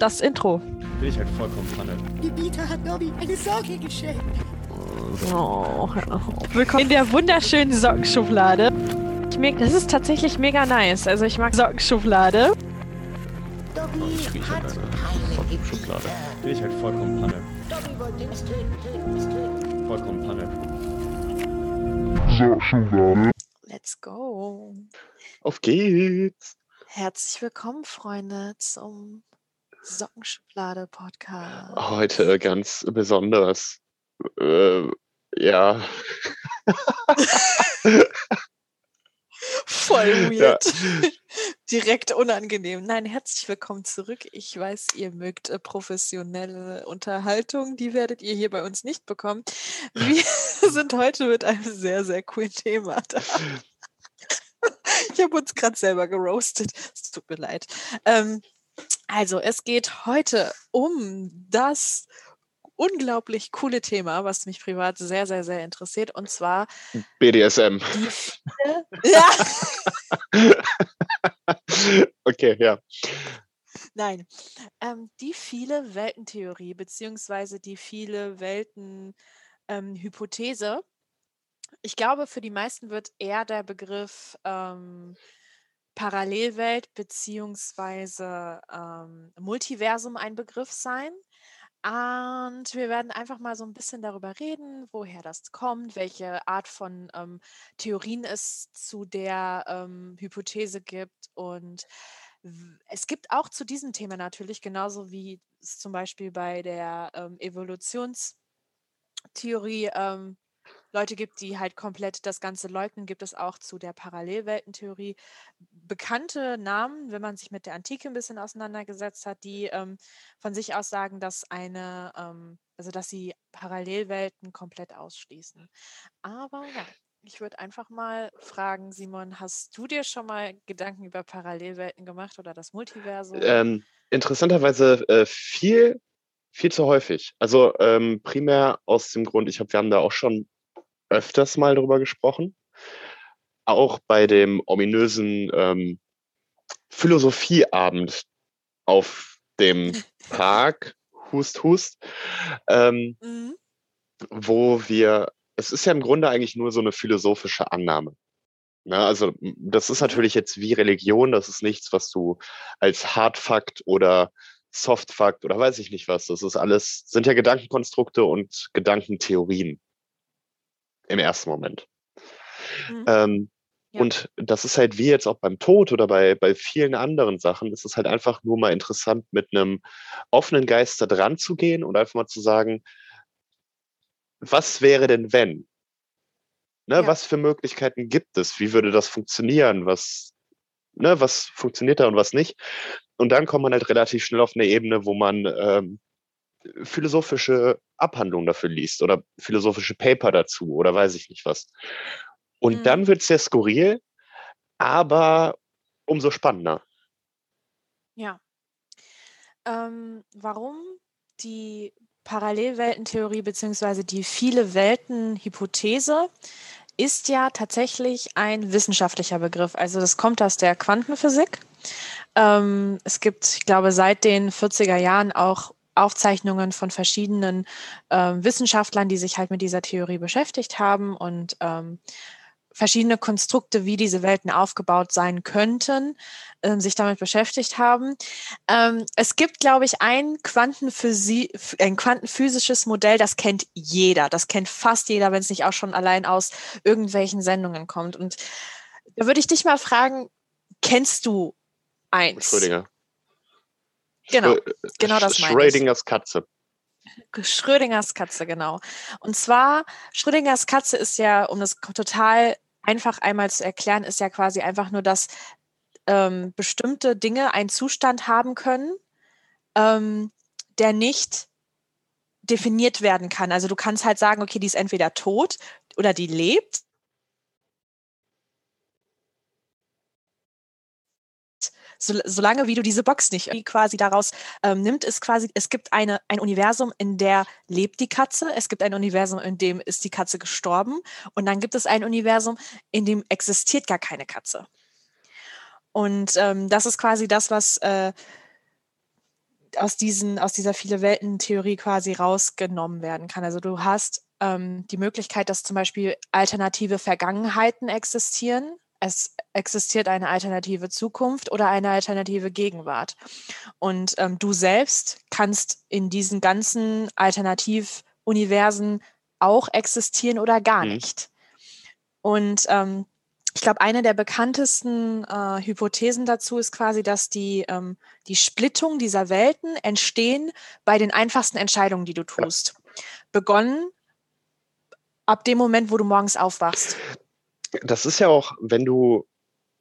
das Intro. Bin ich halt vollkommen Panne. Die Bieter hat Nobby eine Socke geschenkt. Oh, willkommen in der wunderschönen Sockenschublade. Das ist tatsächlich mega nice. Also ich mag Sockenschublade. Dobby Ich hat halt Sockenschublade. Bin ich halt vollkommen Panne. Vollkommen Panne. Let's go. Auf geht's. Herzlich willkommen, Freunde, zum Sockenschublade-Podcast. Heute ganz besonders. Äh, ja. Voll Ja. weird. Direkt unangenehm. Nein, herzlich willkommen zurück. Ich weiß, ihr mögt äh, professionelle Unterhaltung. Die werdet ihr hier bei uns nicht bekommen. Wir sind heute mit einem sehr, sehr coolen Thema da. Ich habe uns gerade selber geroastet. Es tut mir leid. Ähm, also, es geht heute um das unglaublich coole Thema, was mich privat sehr, sehr, sehr interessiert. Und zwar BDSM. Ja. okay, ja. Nein, ähm, die viele Weltentheorie beziehungsweise die viele Welten ähm. Ich glaube, für die meisten wird eher der Begriff ähm, Parallelwelt beziehungsweise ähm, Multiversum ein Begriff sein. Und wir werden einfach mal so ein bisschen darüber reden, woher das kommt, welche Art von ähm, Theorien es zu der ähm, Hypothese gibt und Es gibt auch zu diesem Thema natürlich, genauso wie es zum Beispiel bei der ähm, Evolutionstheorie ähm, Leute gibt, die halt komplett das Ganze leugnen, gibt es auch zu der Parallelweltentheorie bekannte Namen, wenn man sich mit der Antike ein bisschen auseinandergesetzt hat, die ähm, von sich aus sagen, dass eine, ähm, also dass sie Parallelwelten komplett ausschließen. Aber ja, ich würde einfach mal fragen, Simon, hast du dir schon mal Gedanken über Parallelwelten gemacht oder das Multiversum? Ähm, interessanterweise äh, viel, viel zu häufig. Also ähm, primär aus dem Grund, ich habe, wir haben da auch schon öfters mal drüber gesprochen. Auch bei dem ominösen ähm, Philosophieabend auf dem Park, Hust, Hust, ähm, Mhm. wo wir, es ist ja im Grunde eigentlich nur so eine philosophische Annahme. Ne? Also das ist natürlich jetzt wie Religion, das ist nichts, was du als Hardfakt oder Softfakt oder weiß ich nicht was, das ist alles, sind ja Gedankenkonstrukte und Gedankentheorien im ersten Moment. Mhm. Ähm, Ja. Und das ist halt wie jetzt auch beim Tod oder bei, bei vielen anderen Sachen, ist es halt einfach nur mal interessant, mit einem offenen Geist da dran zu gehen und einfach mal zu sagen, was wäre denn wenn? Ne, Ja. Was für Möglichkeiten gibt es? Wie würde das funktionieren? Was, ne, was funktioniert da und was nicht? Und dann kommt man halt relativ schnell auf eine Ebene, wo man ähm, philosophische Abhandlungen dafür liest oder philosophische Paper dazu oder weiß ich nicht was. Und Mhm. dann wird es sehr skurril, aber umso spannender. Ja. Ähm, warum die Parallelweltentheorie beziehungsweise die viele Welten-Hypothese ist ja tatsächlich ein wissenschaftlicher Begriff. Also das kommt aus der Quantenphysik. Ähm, es gibt, ich glaube, seit den 40er Jahren auch Aufzeichnungen von verschiedenen ähm, Wissenschaftlern, die sich halt mit dieser Theorie beschäftigt haben und ähm, verschiedene Konstrukte, wie diese Welten aufgebaut sein könnten, ähm, sich damit beschäftigt haben. Ähm, es gibt, glaube ich, ein, Quantenphysi ein quantenphysisches Modell, das kennt jeder. Das kennt fast jeder, wenn es nicht auch schon allein aus irgendwelchen Sendungen kommt. Und da würde ich dich mal fragen, kennst du eins? Schrödinger. Genau, Schrö- genau das meine ich. Schrödingers Katze. Schrödingers Katze, genau. Und zwar, Schrödingers Katze ist ja, um das total einfach einmal zu erklären, ist ja quasi einfach nur, dass ähm, bestimmte Dinge einen Zustand haben können, ähm, der nicht definiert werden kann. Also du kannst halt sagen, okay, die ist entweder tot oder die lebt. So, solange wie du diese Box nicht quasi daraus ähm, nimmt, ist quasi, es gibt eine, ein Universum, in der lebt die Katze, es gibt ein Universum, in dem ist die Katze gestorben und dann gibt es ein Universum, in dem existiert gar keine Katze. Und ähm, das ist quasi das, was äh, aus, diesen, aus dieser viele Welten-Theorie quasi rausgenommen werden kann. Also du hast ähm, die Möglichkeit, dass zum Beispiel alternative Vergangenheiten existieren. Es existiert eine alternative Zukunft oder eine alternative Gegenwart. Und ähm, du selbst kannst in diesen ganzen Alternativuniversen auch existieren oder gar Mhm. nicht. Und ähm, ich glaube, eine der bekanntesten äh, Hypothesen dazu ist quasi, dass die, ähm, die Splittung dieser Welten entstehen bei den einfachsten Entscheidungen, die du tust. Begonnen ab dem Moment, wo du morgens aufwachst. Das ist ja auch, wenn du,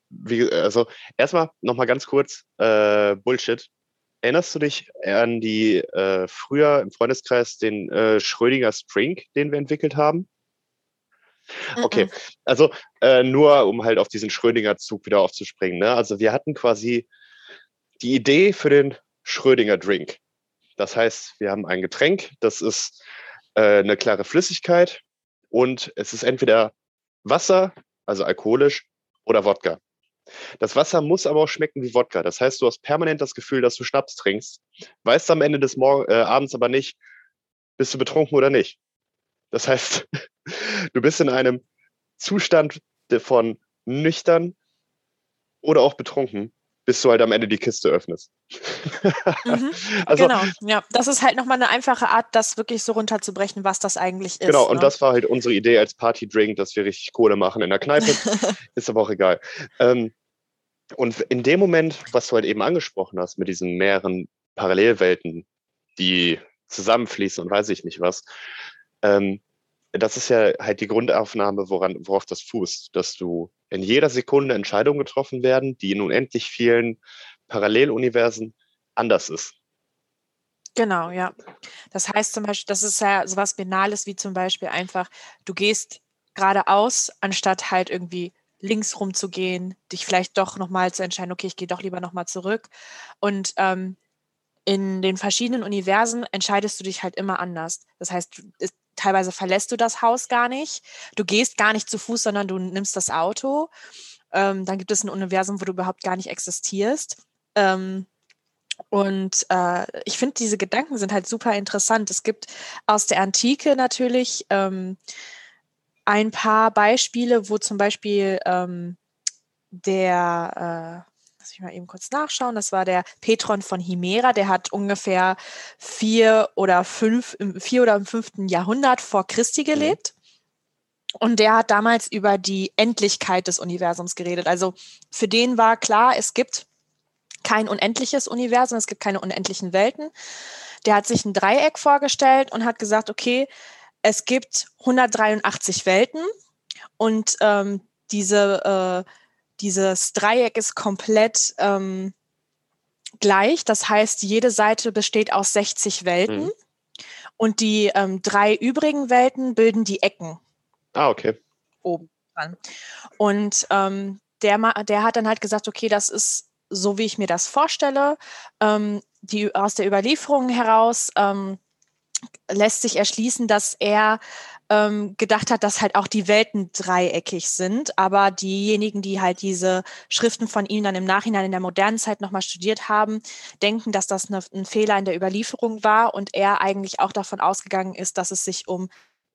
wie, also erstmal nochmal ganz kurz, äh, Bullshit. Erinnerst du dich an die äh, früher im Freundeskreis den äh, Schrödinger Spring, den wir entwickelt haben? Okay, Mhm. also äh, nur um halt auf diesen Schrödinger-Zug wieder aufzuspringen. Ne? Also wir hatten quasi die Idee für den Schrödinger Drink. Das heißt, wir haben ein Getränk, das ist äh, eine klare Flüssigkeit und es ist entweder Wasser, also alkoholisch, oder Wodka. Das Wasser muss aber auch schmecken wie Wodka. Das heißt, du hast permanent das Gefühl, dass du Schnaps trinkst, weißt am Ende des Mor äh, Abends aber nicht, bist du betrunken oder nicht. Das heißt, du bist in einem Zustand von nüchtern oder auch betrunken, bis du halt am Ende die Kiste öffnest. Mhm. also genau, ja. Das ist halt nochmal eine einfache Art, das wirklich so runterzubrechen, was das eigentlich ist. Genau, und ne? das war halt unsere Idee als Partydrink, dass wir richtig Kohle machen in der Kneipe. ist aber auch egal. Ähm, und in dem Moment, was du halt eben angesprochen hast, mit diesen mehreren Parallelwelten, die zusammenfließen und weiß ich nicht was, ähm, das ist ja halt die Grundaufnahme, woran, worauf das fußt, dass du in jeder Sekunde Entscheidungen getroffen werden, die in unendlich vielen Paralleluniversen anders ist. Genau, ja. Das heißt zum Beispiel, das ist ja sowas Banales wie zum Beispiel einfach, du gehst geradeaus, anstatt halt irgendwie links rumzugehen, dich vielleicht doch nochmal zu entscheiden, okay, ich gehe doch lieber nochmal zurück. Und ähm, in den verschiedenen Universen entscheidest du dich halt immer anders. Das heißt, teilweise verlässt du das Haus gar nicht, du gehst gar nicht zu Fuß, sondern du nimmst das Auto. Ähm, dann gibt es ein Universum, wo du überhaupt gar nicht existierst. Ähm, und äh, ich finde, diese Gedanken sind halt super interessant. Es gibt aus der Antike natürlich ähm, ein paar Beispiele, wo zum Beispiel ähm, der, äh, lass mich mal eben kurz nachschauen, das war der Petron von Himera, der hat ungefähr vier oder fünf, im vier oder im fünften Jahrhundert vor Christi gelebt. Und der hat damals über die Endlichkeit des Universums geredet. Also für den war klar, es gibt kein unendliches Universum, es gibt keine unendlichen Welten. Der hat sich ein Dreieck vorgestellt und hat gesagt, okay, es gibt 183 Welten und ähm, diese, äh, dieses Dreieck ist komplett ähm, gleich. Das heißt, jede Seite besteht aus 60 Welten Mhm. und die ähm, drei übrigen Welten bilden die Ecken Ah, okay. oben dran. Und ähm, der, der hat dann halt gesagt, okay, das ist so, wie ich mir das vorstelle. Ähm, die, aus der Überlieferung heraus ähm, lässt sich erschließen, dass er ähm, gedacht hat, dass halt auch die Welten dreieckig sind, aber diejenigen, die halt diese Schriften von ihm dann im Nachhinein in der modernen Zeit nochmal studiert haben, denken, dass das eine, ein Fehler in der Überlieferung war und er eigentlich auch davon ausgegangen ist, dass es sich um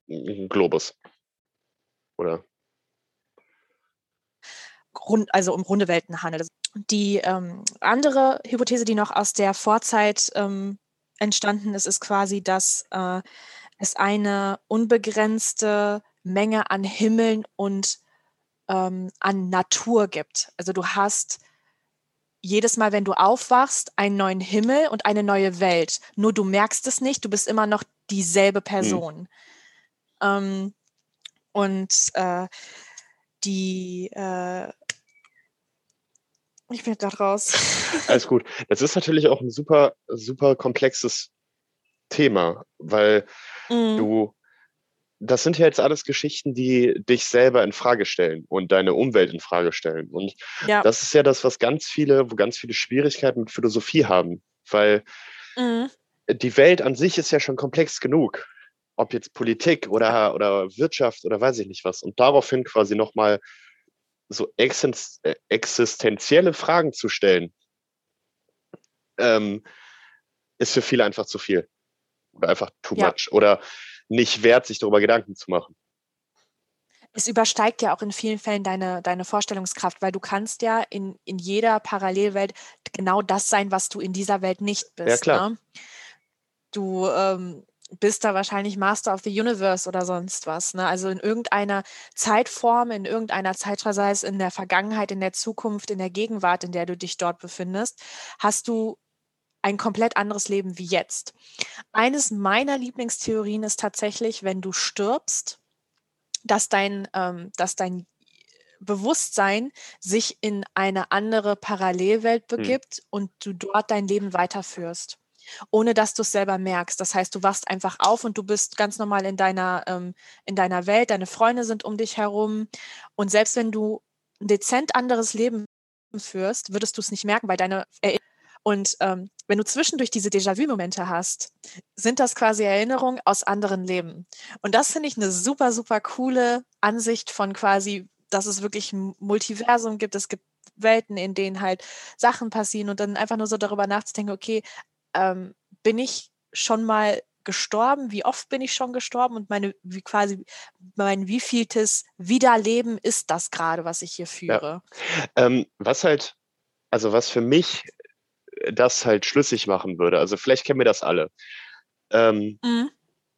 Globus. Oder? rund, also um runde Welten handelt. Die ähm, andere Hypothese, die noch aus der Vorzeit ähm, entstanden ist, ist quasi, dass äh, es eine unbegrenzte Menge an Himmeln und ähm, an Natur gibt. Also du hast jedes Mal, wenn du aufwachst, einen neuen Himmel und eine neue Welt. Nur du merkst es nicht, du bist immer noch dieselbe Person. Ähm, und äh, die, äh, ich bin gerade raus. Alles gut. Das ist natürlich auch ein super, super komplexes Thema, weil Mhm. du, das sind ja jetzt alles Geschichten, die dich selber in Frage stellen und deine Umwelt in Frage stellen. Und Ja. das ist ja das, was ganz viele, wo ganz viele Schwierigkeiten mit Philosophie haben, weil Mhm. die Welt an sich ist ja schon komplex genug. Ob jetzt Politik oder, oder Wirtschaft oder weiß ich nicht was. Und daraufhin quasi nochmal so äh, existenzielle Fragen zu stellen, ähm, ist für viele einfach zu viel. Oder einfach too Ja. much. Oder nicht wert, sich darüber Gedanken zu machen. Es übersteigt ja auch in vielen Fällen deine, deine Vorstellungskraft, weil du kannst ja in, in jeder Parallelwelt genau das sein, was du in dieser Welt nicht bist. klar. Ne? Du ähm, bist da wahrscheinlich Master of the Universe oder sonst was. Ne? Also in irgendeiner Zeitform, in irgendeiner Zeitreise, sei es in der Vergangenheit, in der Zukunft, in der Gegenwart, in der du dich dort befindest, hast du ein komplett anderes Leben wie jetzt. Eines meiner Lieblingstheorien ist tatsächlich, wenn du stirbst, dass dein, ähm, dass dein Bewusstsein sich in eine andere Parallelwelt begibt und du dort dein Leben weiterführst, ohne dass du es selber merkst. Das heißt, du wachst einfach auf und du bist ganz normal in deiner, ähm, in deiner Welt, deine Freunde sind um dich herum und selbst wenn du ein dezent anderes Leben führst, würdest du es nicht merken, weil deine Erinnerungen und ähm, wenn du zwischendurch diese Déjà-vu-Momente hast, sind das quasi Erinnerungen aus anderen Leben. Und das finde ich eine super, super coole Ansicht von quasi, dass es wirklich ein Multiversum gibt. Es gibt Welten, in denen halt Sachen passieren und dann einfach nur so darüber nachzudenken, okay, ähm, bin ich schon mal gestorben? Wie oft bin ich schon gestorben? Und meine, wie quasi, mein wievieltes Wiederleben ist das gerade, was ich hier führe? Ähm, was halt, also was für mich das halt schlüssig machen würde, also vielleicht kennen wir das alle. Ähm, Mhm.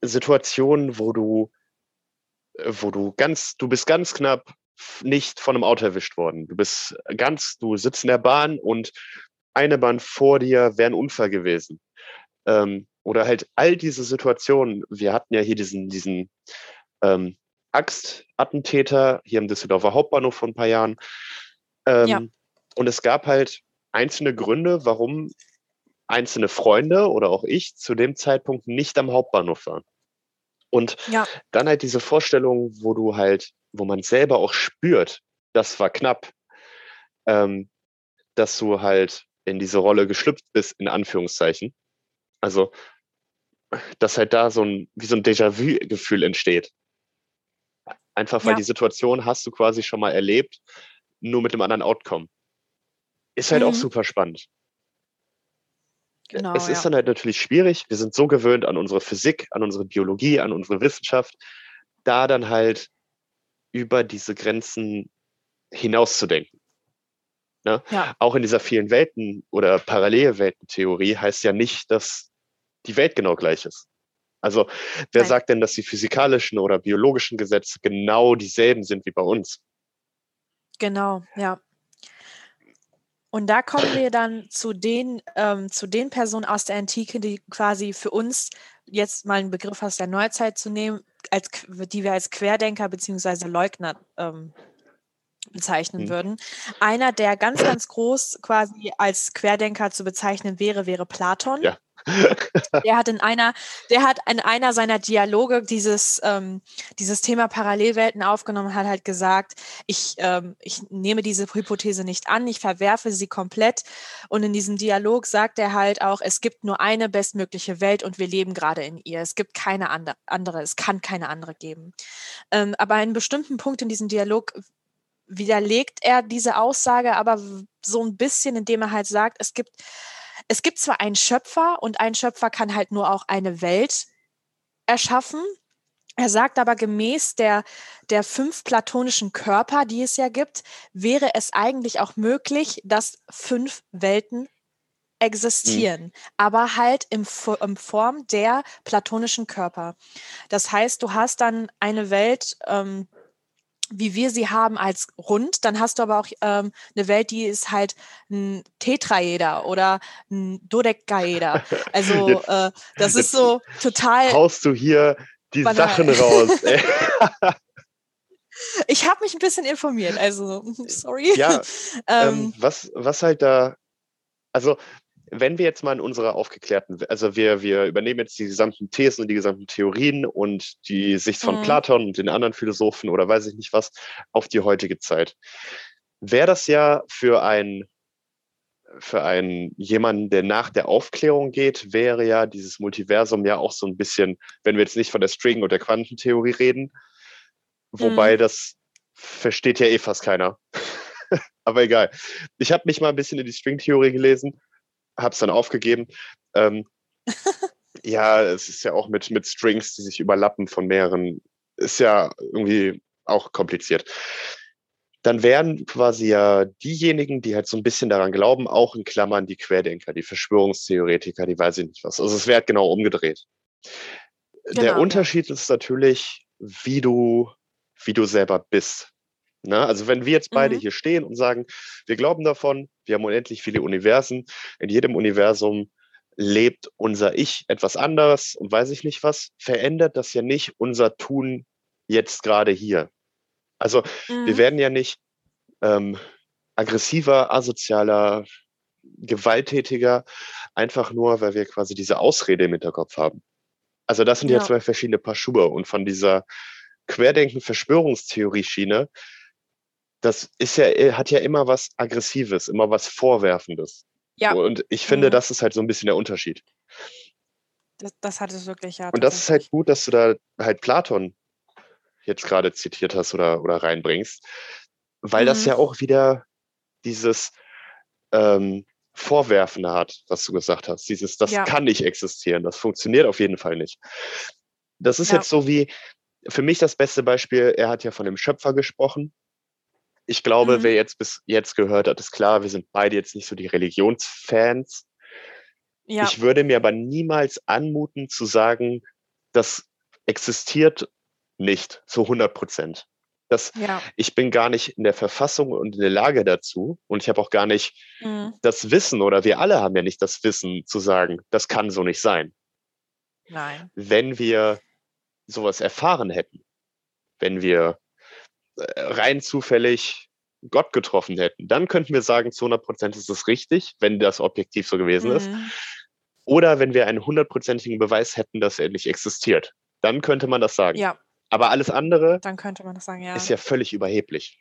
Situationen, wo du, wo du ganz, du bist ganz knapp nicht von einem Auto erwischt worden. Du bist ganz, du sitzt in der Bahn und eine Bahn vor dir wäre ein Unfall gewesen. Ähm, oder halt all diese Situationen. Wir hatten ja hier diesen, diesen ähm, Axtattentäter hier im Düsseldorfer Hauptbahnhof vor ein paar Jahren. Ähm, Ja. Und es gab halt einzelne Gründe, warum einzelne Freunde oder auch ich zu dem Zeitpunkt nicht am Hauptbahnhof waren. Und Ja. dann halt diese Vorstellung, wo du halt, wo man selber auch spürt, das war knapp, ähm, dass du halt in diese Rolle geschlüpft bist, in Anführungszeichen. Also, dass halt da so ein, wie so ein Déjà-vu-Gefühl entsteht. Einfach weil Ja. die Situation hast du quasi schon mal erlebt, nur mit dem anderen Outcome. Ist halt auch Mhm. super spannend. Genau. es ist ja. dann halt natürlich schwierig. Wir sind so gewöhnt an unsere Physik, an unsere Biologie, an unsere Wissenschaft, da dann halt über diese Grenzen hinauszudenken. Ne? Ja. Auch in dieser vielen Welten oder Parallelweltentheorie heißt ja nicht, dass die Welt genau gleich ist. Also wer Nein. sagt denn, dass die physikalischen oder biologischen Gesetze genau dieselben sind wie bei uns? Genau, ja. Und da kommen wir dann zu den, ähm, zu den Personen aus der Antike, die quasi für uns jetzt mal einen Begriff aus der Neuzeit zu nehmen, als, die wir als Querdenker bzw. Leugner ähm, bezeichnen Mhm. würden. Einer, der ganz, ganz groß quasi als Querdenker zu bezeichnen wäre, wäre Platon. Ja. Der hat in einer, der hat in einer seiner Dialoge dieses, ähm, dieses Thema Parallelwelten aufgenommen, hat halt gesagt, ich, ähm, ich nehme diese Hypothese nicht an, ich verwerfe sie komplett. Und in diesem Dialog sagt er halt auch, es gibt nur eine bestmögliche Welt und wir leben gerade in ihr. Es gibt keine ande- andere, es kann keine andere geben. Ähm, aber an einem bestimmten Punkt in diesem Dialog widerlegt er diese Aussage, aber so ein bisschen, indem er halt sagt, es gibt, es gibt zwar einen Schöpfer und ein Schöpfer kann halt nur auch eine Welt erschaffen. Er sagt aber, gemäß der, der fünf platonischen Körper, die es ja gibt, wäre es eigentlich auch möglich, dass fünf Welten existieren, aber halt im, in Form der platonischen Körper. Das heißt, du hast dann eine Welt, ähm, wie wir sie haben, als rund, dann hast du aber auch ähm, eine Welt, die ist halt ein Tetraeder oder ein Dodekaeder. Also Jetzt- äh, das ist so total. Haust du hier die Banal. Sachen raus? ey. Ich habe mich ein bisschen informiert, also sorry. Ja, ähm, ähm, was, was halt da, also wenn wir jetzt mal in unserer aufgeklärten, also wir, wir übernehmen jetzt die gesamten Thesen und die gesamten Theorien und die Sicht von Mhm. Platon und den anderen Philosophen oder weiß ich nicht was auf die heutige Zeit, wäre das ja für ein für einen jemanden, der nach der Aufklärung geht, wäre ja dieses Multiversum ja auch so ein bisschen, wenn wir jetzt nicht von der String- und der Quantentheorie reden, wobei das versteht ja eh fast keiner. Aber egal. Ich habe mich mal ein bisschen in die Stringtheorie gelesen, habe es dann aufgegeben. Ähm, ja, es ist ja auch mit, mit Strings, die sich überlappen von mehreren, ist ja irgendwie auch kompliziert. Dann wären quasi ja diejenigen, die halt so ein bisschen daran glauben, auch in Klammern die Querdenker, die Verschwörungstheoretiker, die weiß ich nicht was. Also es wäre halt genau umgedreht. Genau, Der. Unterschied ist natürlich, wie du, wie du selber bist. Ne? Also wenn wir jetzt beide Mhm. hier stehen und sagen, wir glauben davon, wir haben unendlich viele Universen, in jedem Universum lebt unser Ich etwas anders und weiß ich nicht was, verändert das ja nicht unser Tun jetzt gerade hier. Also wir Mhm. werden ja nicht ähm, aggressiver, asozialer, gewalttätiger, einfach nur, weil wir quasi diese Ausrede im Hinterkopf haben. Also das sind ja, Ja. zwei verschiedene Paar Schuhe und von dieser Querdenken-Verschwörungstheorie-Schiene, das ist ja, äh, hat ja immer was Aggressives, immer was Vorwerfendes. Ja. Und ich finde, Mhm. das ist halt so ein bisschen der Unterschied. Das, das hat es wirklich, ja. Und das ist halt gut, dass du da halt Platon jetzt gerade zitiert hast oder, oder reinbringst, weil das Mhm. ja auch wieder dieses ähm, Vorwerfende hat, was du gesagt hast. Dieses, das Ja. kann nicht existieren, das funktioniert auf jeden Fall nicht. Das ist Ja. jetzt so wie, für mich das beste Beispiel, er hat ja von dem Schöpfer gesprochen. Ich glaube, Mhm. wer jetzt bis jetzt gehört hat, ist klar, wir sind beide jetzt nicht so die Religionsfans. Ja, Ich würde mir aber niemals anmuten zu sagen, das existiert nicht zu 100 Prozent. Das, ja. ich bin gar nicht in der Verfassung und in der Lage dazu und ich habe auch gar nicht Mhm. das Wissen oder wir alle haben ja nicht das Wissen zu sagen, das kann so nicht sein. Nein. Wenn wir sowas erfahren hätten, wenn wir rein zufällig Gott getroffen hätten, dann könnten wir sagen, zu 100 Prozent ist es richtig, wenn das objektiv so gewesen ist. Mhm. Oder wenn wir einen hundertprozentigen Beweis hätten, dass er nicht existiert, dann könnte man das sagen. Ja, Aber alles andere dann könnte man das sagen, ja. ist ja völlig überheblich.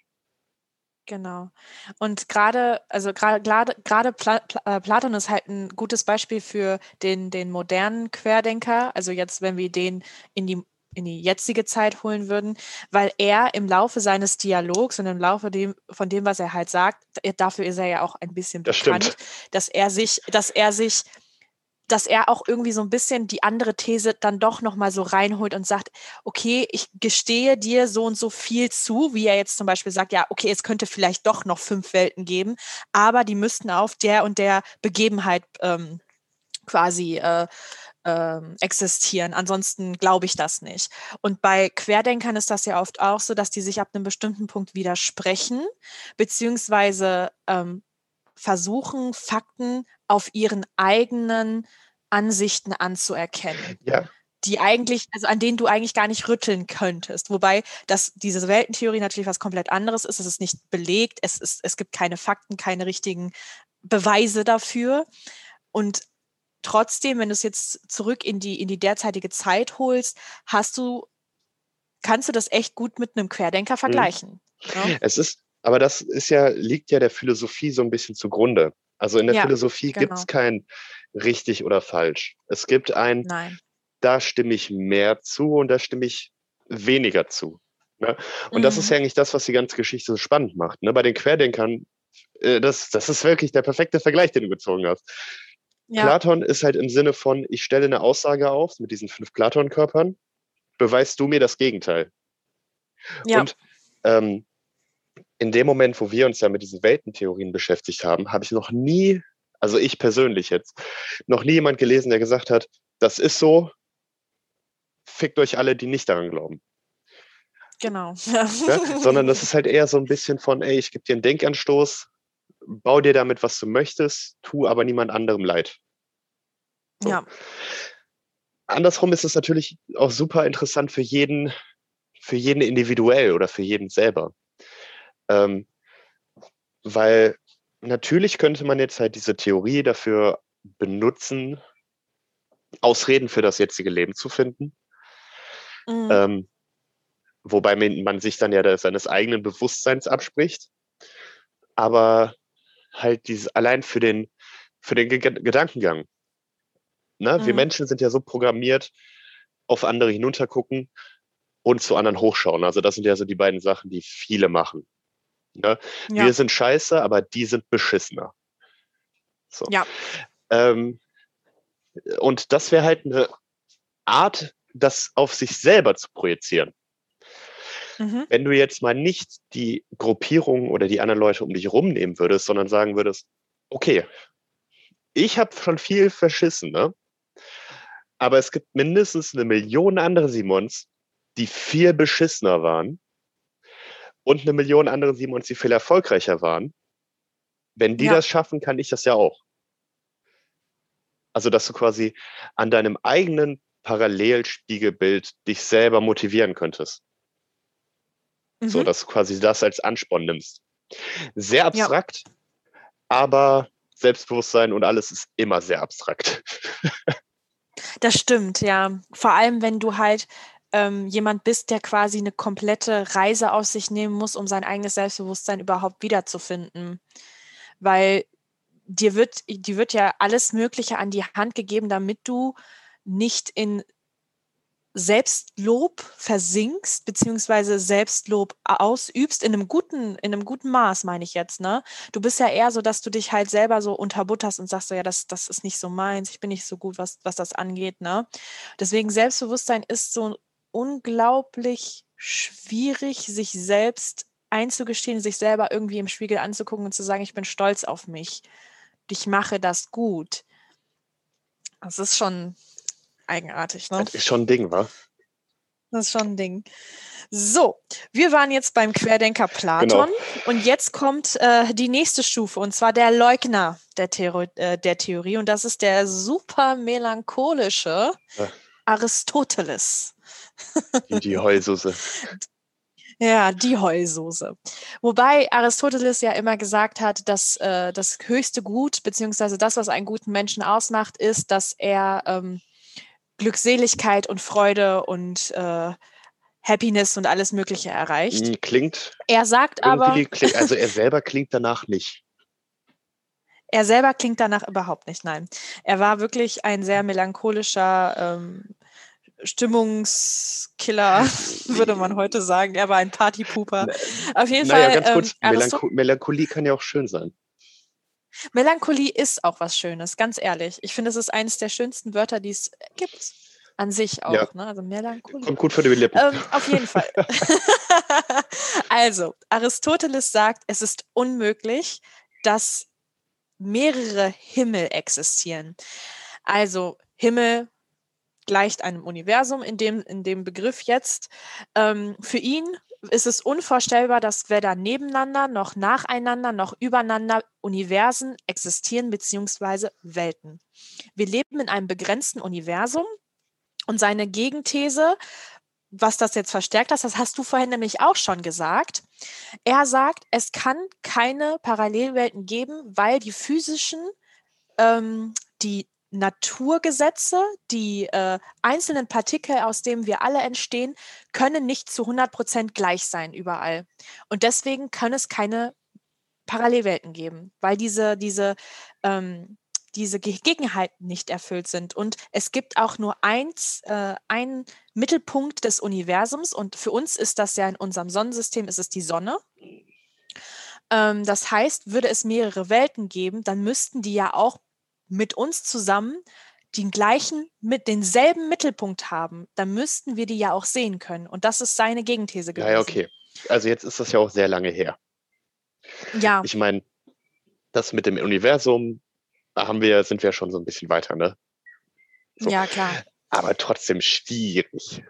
Genau. Und gerade, also gerade gerade gerade Pla Pla äh, Platon ist halt ein gutes Beispiel für den, den modernen Querdenker. Also jetzt, wenn wir den in die in die jetzige Zeit holen würden, weil er im Laufe seines Dialogs und im Laufe dem, von dem, was er halt sagt, dafür ist er ja auch ein bisschen Das bekannt, stimmt. dass er sich, dass er sich, dass er auch irgendwie so ein bisschen die andere These dann doch nochmal so reinholt und sagt, okay, ich gestehe dir so und so viel zu, wie er jetzt zum Beispiel sagt, ja, okay, es könnte vielleicht doch noch fünf Welten geben, aber die müssten auf der und der Begebenheit ähm, quasi äh, ähm, existieren. Ansonsten glaube ich das nicht. Und bei Querdenkern ist das ja oft auch so, dass die sich ab einem bestimmten Punkt widersprechen, beziehungsweise ähm, versuchen, Fakten auf ihren eigenen Ansichten anzuerkennen Ja, die eigentlich, also an denen du eigentlich gar nicht rütteln könntest. Wobei das, diese Weltentheorie natürlich was komplett anderes ist. Es ist nicht belegt, es, ist, es gibt keine Fakten, keine richtigen Beweise dafür. Und trotzdem, wenn du es jetzt zurück in die, in die derzeitige Zeit holst, hast du, kannst du das echt gut mit einem Querdenker vergleichen. ne? es ist, aber das ist ja, liegt ja der Philosophie so ein bisschen zugrunde. Also in der Ja, Philosophie gibt genau. es kein richtig oder falsch. Es gibt ein, Nein. da stimme ich mehr zu und da stimme ich weniger zu. Ne? Und das ist Mhm. ja eigentlich das, was die ganze Geschichte so spannend macht. Ne? Bei den Querdenkern, äh, das, das ist wirklich der perfekte Vergleich, den du gezogen hast. Ja, Platon ist halt im Sinne von, ich stelle eine Aussage auf mit diesen fünf Platon-Körpern, beweist du mir das Gegenteil. ja, Und ähm, in dem Moment, wo wir uns ja mit diesen Weltentheorien beschäftigt haben, habe ich noch nie, also ich persönlich jetzt, noch nie jemand gelesen, der gesagt hat, das ist so, fickt euch alle, die nicht daran glauben. genau. Ne? Sondern das ist halt eher so ein bisschen von, ey, ich gebe dir einen Denkanstoß, bau dir damit, was du möchtest, tu aber niemand anderem leid. So. ja, Andersrum ist es natürlich auch super interessant für jeden, für jeden individuell oder für jeden selber. Ähm, weil natürlich könnte man jetzt halt diese Theorie dafür benutzen, Ausreden für das jetzige Leben zu finden. mhm. Ähm, wobei man, sich dann ja seines eigenen Bewusstseins abspricht. Aber halt dieses allein für den, für den Ge Gedankengang. Ne? Wir Mhm. Menschen sind ja so programmiert, auf andere hinuntergucken und zu anderen hochschauen. Also das sind ja so die beiden Sachen, die viele machen. Ne? ja. Wir sind scheiße, aber die sind beschissener. So. Ja. Ähm, Und das wäre halt eine Art, das auf sich selber zu projizieren. Mhm. Wenn du jetzt mal nicht die Gruppierung oder die anderen Leute um dich rumnehmen würdest, sondern sagen würdest, okay, ich habe schon viel verschissen, ne? Aber es gibt mindestens eine Million andere Simons, die viel beschissener waren und eine Million andere Simons, die viel erfolgreicher waren. Wenn die Ja. das schaffen, kann ich das ja auch. Also, dass du quasi an deinem eigenen Parallelspiegelbild dich selber motivieren könntest. So, Mhm. dass du quasi das als Ansporn nimmst. Sehr abstrakt, aber Selbstbewusstsein und alles ist immer sehr abstrakt. Das stimmt, ja. Vor allem, wenn du halt ähm, jemand bist, der quasi eine komplette Reise auf sich nehmen muss, um sein eigenes Selbstbewusstsein überhaupt wiederzufinden. Weil dir wird, dir wird ja alles Mögliche an die Hand gegeben, damit du nicht in Selbstlob versinkst, beziehungsweise Selbstlob ausübst, in einem guten, in einem guten Maß, meine ich jetzt, ne? Du bist ja eher so, dass du dich halt selber so unterbutterst und sagst so, ja, das, das ist nicht so meins, ich bin nicht so gut, was, was das angeht, ne? Deswegen Selbstbewusstsein ist so unglaublich schwierig, sich selbst einzugestehen, sich selber irgendwie im Spiegel anzugucken und zu sagen, ich bin stolz auf mich. Ich mache das gut. Das ist schon eigenartig, ne? Das ist schon ein Ding, wa? Das ist schon ein Ding. So, wir waren jetzt beim Querdenker Platon und jetzt kommt äh, die nächste Stufe und zwar der Leugner der, Theor äh, der Theorie und das ist der super melancholische Ja. Aristoteles. Die, die Heulsuse. Ja, die Heulsoße. Wobei Aristoteles ja immer gesagt hat, dass äh, das höchste Gut, beziehungsweise das, was einen guten Menschen ausmacht, ist, dass er ähm, Glückseligkeit und Freude und äh, Happiness und alles Mögliche erreicht. Hm, Klingt Er sagt aber, klingt, also er selber klingt danach nicht. er selber klingt danach überhaupt nicht, nein. Er war wirklich ein sehr melancholischer ähm, Stimmungskiller, würde man heute sagen. Er war ein Partypooper. Auf jeden Naja, Fall. ganz kurz, ähm, Aristo- Melancho Melancholie kann ja auch schön sein. Melancholie ist auch was Schönes, ganz ehrlich. Ich finde, es ist eines der schönsten Wörter, die es gibt. An sich auch, Ja. ne? Also Melancholie. Kommt gut für die Lippen. Ähm, auf jeden Fall. also, Aristoteles sagt, es ist unmöglich, dass mehrere Himmel existieren. Also, Himmel gleicht einem Universum in dem, in dem Begriff jetzt. Ähm, für ihn ist es unvorstellbar, dass weder nebeneinander noch nacheinander noch übereinander Universen existieren, beziehungsweise Welten. Wir leben in einem begrenzten Universum und seine Gegenthese, was das jetzt verstärkt hat, das hast du vorhin nämlich auch schon gesagt. Er sagt, es kann keine Parallelwelten geben, weil die physischen, ähm, die Naturgesetze, die äh, einzelnen Partikel, aus denen wir alle entstehen, können nicht zu 100 Prozent gleich sein überall. Und deswegen kann es keine Parallelwelten geben, weil diese, diese, ähm, diese Gegebenheiten nicht erfüllt sind. Und es gibt auch nur eins, äh, einen Mittelpunkt des Universums. Und für uns ist das ja in unserem Sonnensystem, ist es die Sonne. Ähm, das heißt, würde es mehrere Welten geben, dann müssten die ja auch mit uns zusammen den gleichen, mit denselben Mittelpunkt haben. Dann müssten wir die ja auch sehen können. Und das ist seine Gegenthese gewesen. Ja, okay. Also jetzt ist das ja auch sehr lange her. Ja, Ich meine, das mit dem Universum, da haben wir, sind wir schon so ein bisschen weiter, ne? so. ja, klar. Aber trotzdem schwierig.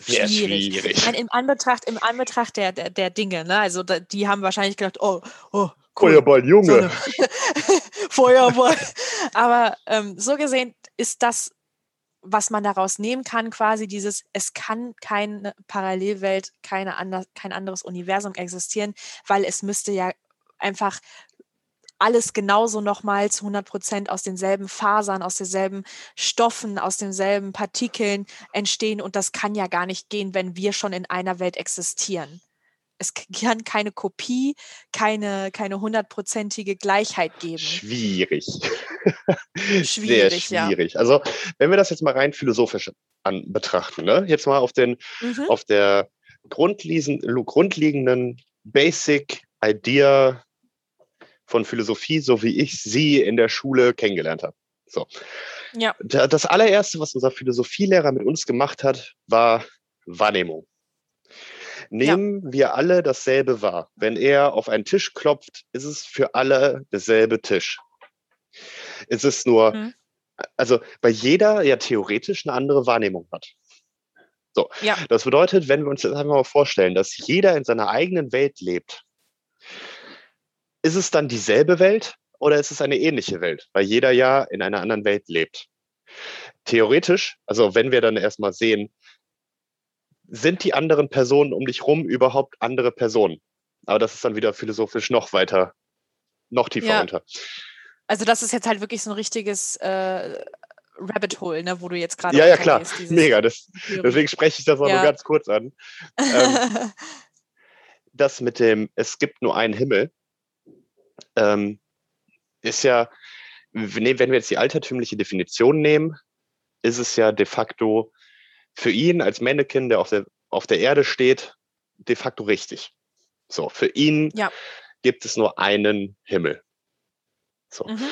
Sehr Schwierig. schwierig. Ich meine, im Anbetracht, im Anbetracht der, der, der Dinge, ne? Also die haben wahrscheinlich gedacht, oh, oh, cool, Feuerball, Junge. Sonne. Feuerball. Aber ähm, so gesehen ist das, was man daraus nehmen kann, quasi dieses, es kann keine Parallelwelt, keine ander, kein anderes Universum existieren, weil es müsste ja einfach alles genauso nochmal zu 100 Prozent aus denselben Fasern, aus denselben Stoffen, aus denselben Partikeln entstehen. Und das kann ja gar nicht gehen, wenn wir schon in einer Welt existieren. Es kann keine Kopie, keine, keine hundertprozentige Gleichheit geben. Schwierig. Schwierig, Sehr ja. schwierig. Also, wenn wir das jetzt mal rein philosophisch an betrachten, ne? jetzt mal auf, den, Mhm. auf der grundlegenden Basic Idea von Philosophie, so wie ich sie in der Schule kennengelernt habe. So. Ja. Da- Das allererste, was unser Philosophielehrer mit uns gemacht hat, war Wahrnehmung. Nehmen wir alle dasselbe wahr. Wenn er auf einen Tisch klopft, ist es für alle derselbe Tisch. Ist es nur, Mhm. also bei jeder ja theoretisch eine andere Wahrnehmung hat. So, Ja. das bedeutet, wenn wir uns jetzt einfach mal vorstellen, dass jeder in seiner eigenen Welt lebt, ist es dann dieselbe Welt oder ist es eine ähnliche Welt, weil jeder ja in einer anderen Welt lebt? Theoretisch, also wenn wir dann erstmal sehen, sind die anderen Personen um dich rum überhaupt andere Personen? Aber das ist dann wieder philosophisch noch weiter, noch tiefer Ja. runter. Also das ist jetzt halt wirklich so ein richtiges äh, Rabbit Hole, ne, wo du jetzt gerade Ja, ja, klar. dieses Mega. Das, deswegen spreche ich das auch Ja. nur ganz kurz an. Ähm, das mit dem, es gibt nur einen Himmel, ähm, ist ja, wenn wenn wir jetzt die altertümliche Definition nehmen, ist es ja de facto für ihn als Mannequin, der auf der, auf der Erde steht, de facto richtig. So, für ihn Ja. gibt es nur einen Himmel. So. Mhm.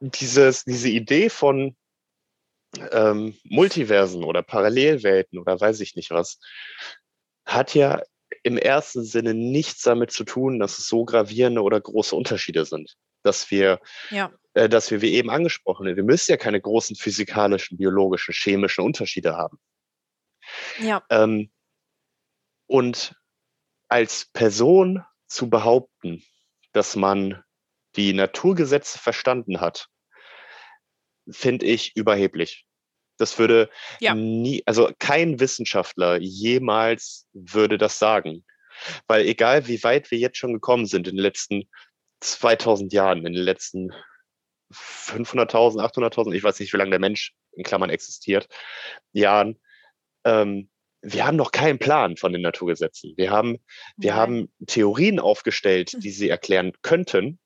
Dieses, diese Idee von ähm, Multiversen oder Parallelwelten oder weiß ich nicht was, hat ja im ersten Sinne nichts damit zu tun, dass es so gravierende oder große Unterschiede sind. Dass wir, Ja. Äh, dass wir, wie eben angesprochen, wir müssen ja keine großen physikalischen, biologischen, chemischen Unterschiede haben. Ja. Ähm, und als Person zu behaupten, dass man die Naturgesetze verstanden hat, finde ich überheblich. Das würde Ja. nie, also kein Wissenschaftler jemals würde das sagen. Weil egal wie weit wir jetzt schon gekommen sind in den letzten 2000 Jahren, in den letzten 500.000, 800.000, ich weiß nicht, wie lange der Mensch in Klammern existiert, Jahren, ähm, wir haben noch keinen Plan von den Naturgesetzen. Wir haben, wir Nein. haben Theorien aufgestellt, die sie erklären könnten,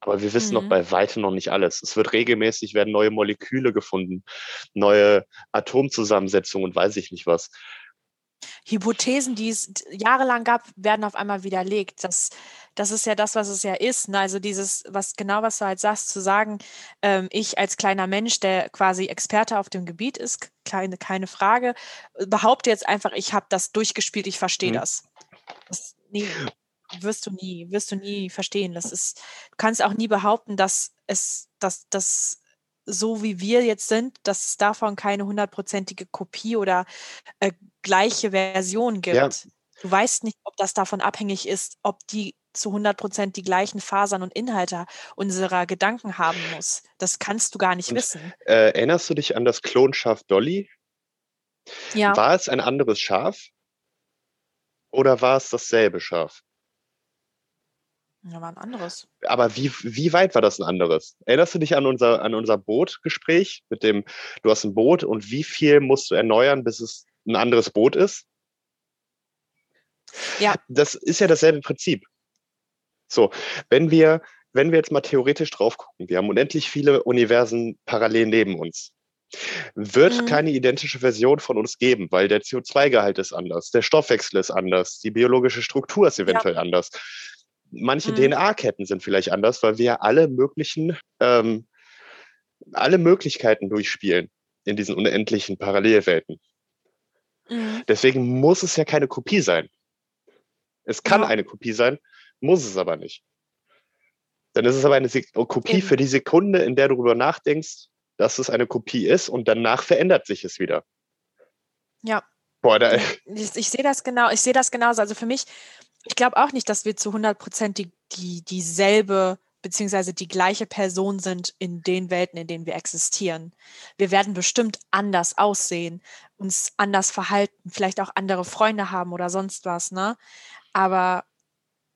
aber wir wissen noch Mhm. bei weitem noch nicht alles. Es wird regelmäßig werden neue Moleküle gefunden, neue Atomzusammensetzungen und weiß ich nicht was. Hypothesen, die es jahrelang gab, werden auf einmal widerlegt. Das, das ist ja das, was es ja ist. Ne? Also dieses, was genau was du halt sagst, zu sagen, ähm, ich als kleiner Mensch, der quasi Experte auf dem Gebiet ist, keine, keine Frage, behaupte jetzt einfach, ich habe das durchgespielt, ich verstehe Mhm. das. das. Nee, wirst du nie, wirst du nie verstehen. Das ist, du kannst auch nie behaupten, dass es, dass das so wie wir jetzt sind, dass es davon keine hundertprozentige Kopie oder äh, gleiche Version gibt. Ja. Du weißt nicht, ob das davon abhängig ist, ob die zu 100 Prozent die gleichen Fasern und Inhalte unserer Gedanken haben muss. Das kannst du gar nicht Und- wissen. Äh, erinnerst du dich an das Klonschaf Dolly? Ja, War es ein anderes Schaf oder war es dasselbe Schaf? ja, war ein anderes. Aber wie, wie weit war das ein anderes? Erinnerst du dich an unser, an unser Bootgespräch mit dem, du hast ein Boot und wie viel musst du erneuern, bis es ein anderes Boot ist? Ja. Das ist ja dasselbe Prinzip. So, wenn wir, wenn wir jetzt mal theoretisch drauf gucken, wir haben unendlich viele Universen parallel neben uns. Wird Mhm. keine identische Version von uns geben, weil der CO2-Gehalt ist anders, der Stoffwechsel ist anders, die biologische Struktur ist eventuell anders. Manche Mhm. DNA-Ketten sind vielleicht anders, weil wir alle möglichen, ähm, alle Möglichkeiten durchspielen in diesen unendlichen Parallelwelten. Mhm. Deswegen muss es ja keine Kopie sein. Es kann Ja. eine Kopie sein, muss es aber nicht. Dann ist es aber eine Sek Kopie für die Sekunde, in der du darüber nachdenkst, dass es eine Kopie ist und danach verändert sich es wieder. Ja. Boah, da, Ich, ich sehe das genau, ich sehe das genauso. Also für mich, ich glaube auch nicht, dass wir zu 100 Prozent die, die, dieselbe beziehungsweise die gleiche Person sind in den Welten, in denen wir existieren. Wir werden bestimmt anders aussehen, uns anders verhalten, vielleicht auch andere Freunde haben oder sonst was, ne? Aber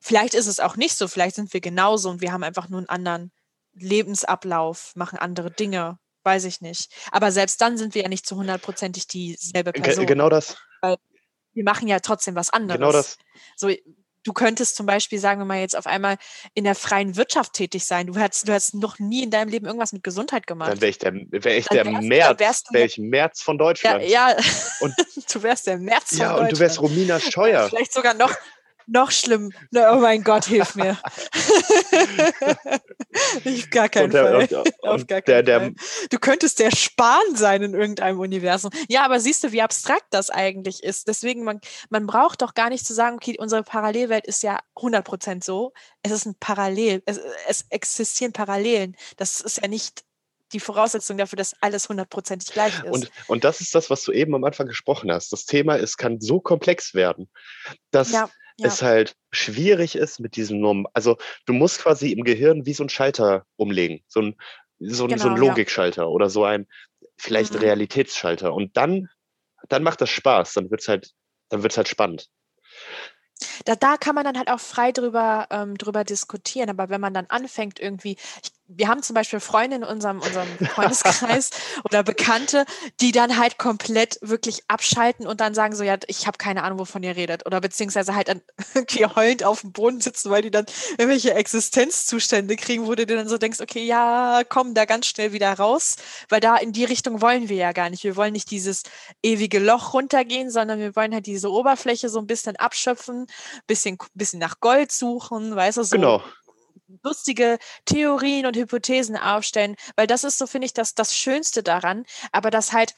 vielleicht ist es auch nicht so, vielleicht sind wir genauso und wir haben einfach nur einen anderen Lebensablauf, machen andere Dinge, weiß ich nicht. Aber selbst dann sind wir ja nicht zu hundertprozentig dieselbe Person genau das, wir machen ja trotzdem was anderes. genau das. So, du könntest zum Beispiel, sagen wir mal, jetzt auf einmal in der freien Wirtschaft tätig sein. Du hättest, du hättest noch nie in deinem Leben irgendwas mit Gesundheit gemacht. Dann wäre ich der, wär ich Dann der wärst- März, wärst ja- ich März von ja, Deutschland. ja. Und- du wärst der März von Ja, und du wärst Deutschland. Romina Scheuer. Vielleicht sogar noch, Noch schlimm. Oh mein Gott, hilf mir. ich gar keinen Und der- Fall. und- Auf gar keinen der- Fall. Du könntest der Spahn sein in irgendeinem Universum. Ja, aber siehst du, wie abstrakt das eigentlich ist. Deswegen, man, man braucht doch gar nicht zu sagen, okay, unsere Parallelwelt ist ja 100% so. Es ist ein Parallel. Es, es existieren Parallelen. Das ist ja nicht die Voraussetzung dafür, dass alles hundertprozentig gleich ist. Und, und das ist das, was du eben am Anfang gesprochen hast. Das Thema, es kann so komplex werden, dass ja, ja. es halt schwierig ist mit diesem Norm. Also du musst quasi im Gehirn wie so ein Schalter umlegen, so ein, so ein, so ein Genau, ja. Logikschalter oder so ein vielleicht Mhm. Realitätsschalter. Und dann, dann macht das Spaß, dann wird's halt, dann wird's halt spannend. da, da kann man dann halt auch frei drüber, ähm, drüber diskutieren. Aber wenn man dann anfängt, irgendwie, ich, wir haben zum Beispiel Freunde in unserem, unserem Freundeskreis oder Bekannte, die dann halt komplett wirklich abschalten und dann sagen so, ja, ich habe keine Ahnung, wovon ihr redet. Oder beziehungsweise halt dann irgendwie heulend auf dem Boden sitzen, weil die dann irgendwelche Existenzzustände kriegen, wo du dir dann so denkst, okay, ja, komm da ganz schnell wieder raus, weil da in die Richtung wollen wir ja gar nicht. Wir wollen nicht dieses ewige Loch runtergehen, sondern wir wollen halt diese Oberfläche so ein bisschen abschöpfen, bisschen, bisschen nach Gold suchen, weißt du, so Genau. Lustige Theorien und Hypothesen aufstellen, weil das ist so, finde ich, das, das Schönste daran, aber das halt,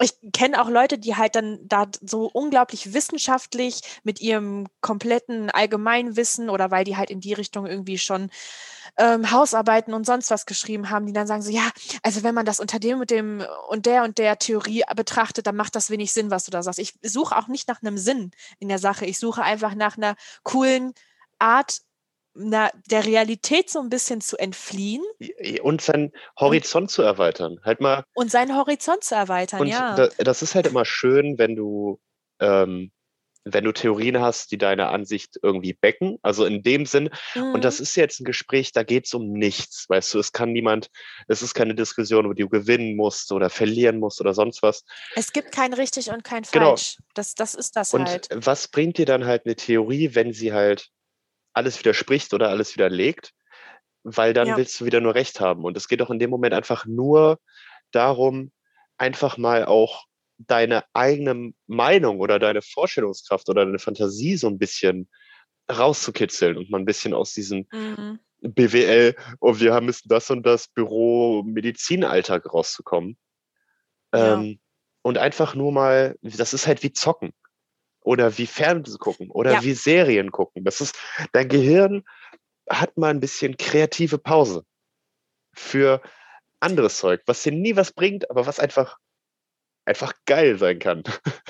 ich kenne auch Leute, die halt dann da so unglaublich wissenschaftlich mit ihrem kompletten Allgemeinwissen oder weil die halt in die Richtung irgendwie schon ähm, Hausarbeiten und sonst was geschrieben haben, die dann sagen so, ja, also wenn man das unter dem und dem und der und der Theorie betrachtet, dann macht das wenig Sinn, was du da sagst. Ich suche auch nicht nach einem Sinn in der Sache. Ich suche einfach nach einer coolen Art, na, der Realität so ein bisschen zu entfliehen Und seinen Horizont zu erweitern. Halt mal und seinen Horizont zu erweitern, Und ja. da, das ist halt immer schön, wenn du, ähm, wenn du Theorien hast, die deine Ansicht irgendwie becken. Also in dem Sinn, und das Mhm. ist jetzt ein Gespräch, da geht es um nichts. Weißt du, es kann niemand, es ist keine Diskussion, wo du gewinnen musst oder verlieren musst oder sonst was. es gibt kein richtig und kein Genau. falsch. Das, das ist das Und halt. was bringt dir dann halt eine Theorie, wenn sie halt alles widerspricht oder alles widerlegt? Weil dann Ja. willst du wieder nur Recht haben. Und es geht doch in dem Moment einfach nur darum, einfach mal auch deine eigene Meinung oder deine Vorstellungskraft oder deine Fantasie so ein bisschen rauszukitzeln und mal ein bisschen aus diesem Mhm. BWL, oh, wir haben müssen das und das Büro Medizinalltag rauszukommen. Ja. Ähm, und einfach nur mal, das ist halt wie zocken oder wie Fernsehen gucken oder Ja. wie Serien gucken. Das ist, dein Gehirn hat mal ein bisschen kreative Pause für anderes Zeug, was dir nie was bringt, aber was einfach, einfach geil sein kann.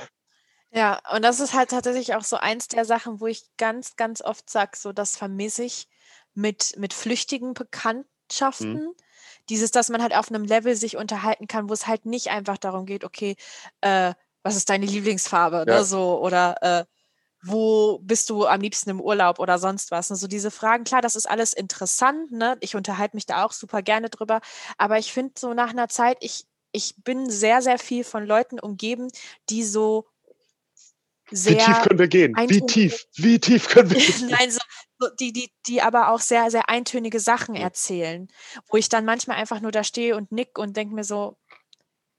Ja, und das ist halt tatsächlich auch so eins der Sachen, wo ich ganz, ganz oft sage, so das vermisse ich mit, mit flüchtigen Mhm. Bekanntschaften. Dieses, dass man halt auf einem Level sich unterhalten kann, wo es halt nicht einfach darum geht, okay, äh, was ist deine Lieblingsfarbe, Ja. ne, so, oder äh, wo bist du am liebsten im Urlaub oder sonst was. Ne? So diese Fragen, klar, das ist alles interessant, ne? Ich unterhalte mich da auch super gerne drüber, aber ich finde so nach einer Zeit, ich, ich bin sehr, sehr viel von Leuten umgeben, die so Wie tief sehr können wir gehen? Wie tief? Wie tief können wir gehen? Nein, so, die, die, die aber auch sehr, sehr eintönige Sachen erzählen, wo ich dann manchmal einfach nur da stehe und nick und denke mir so,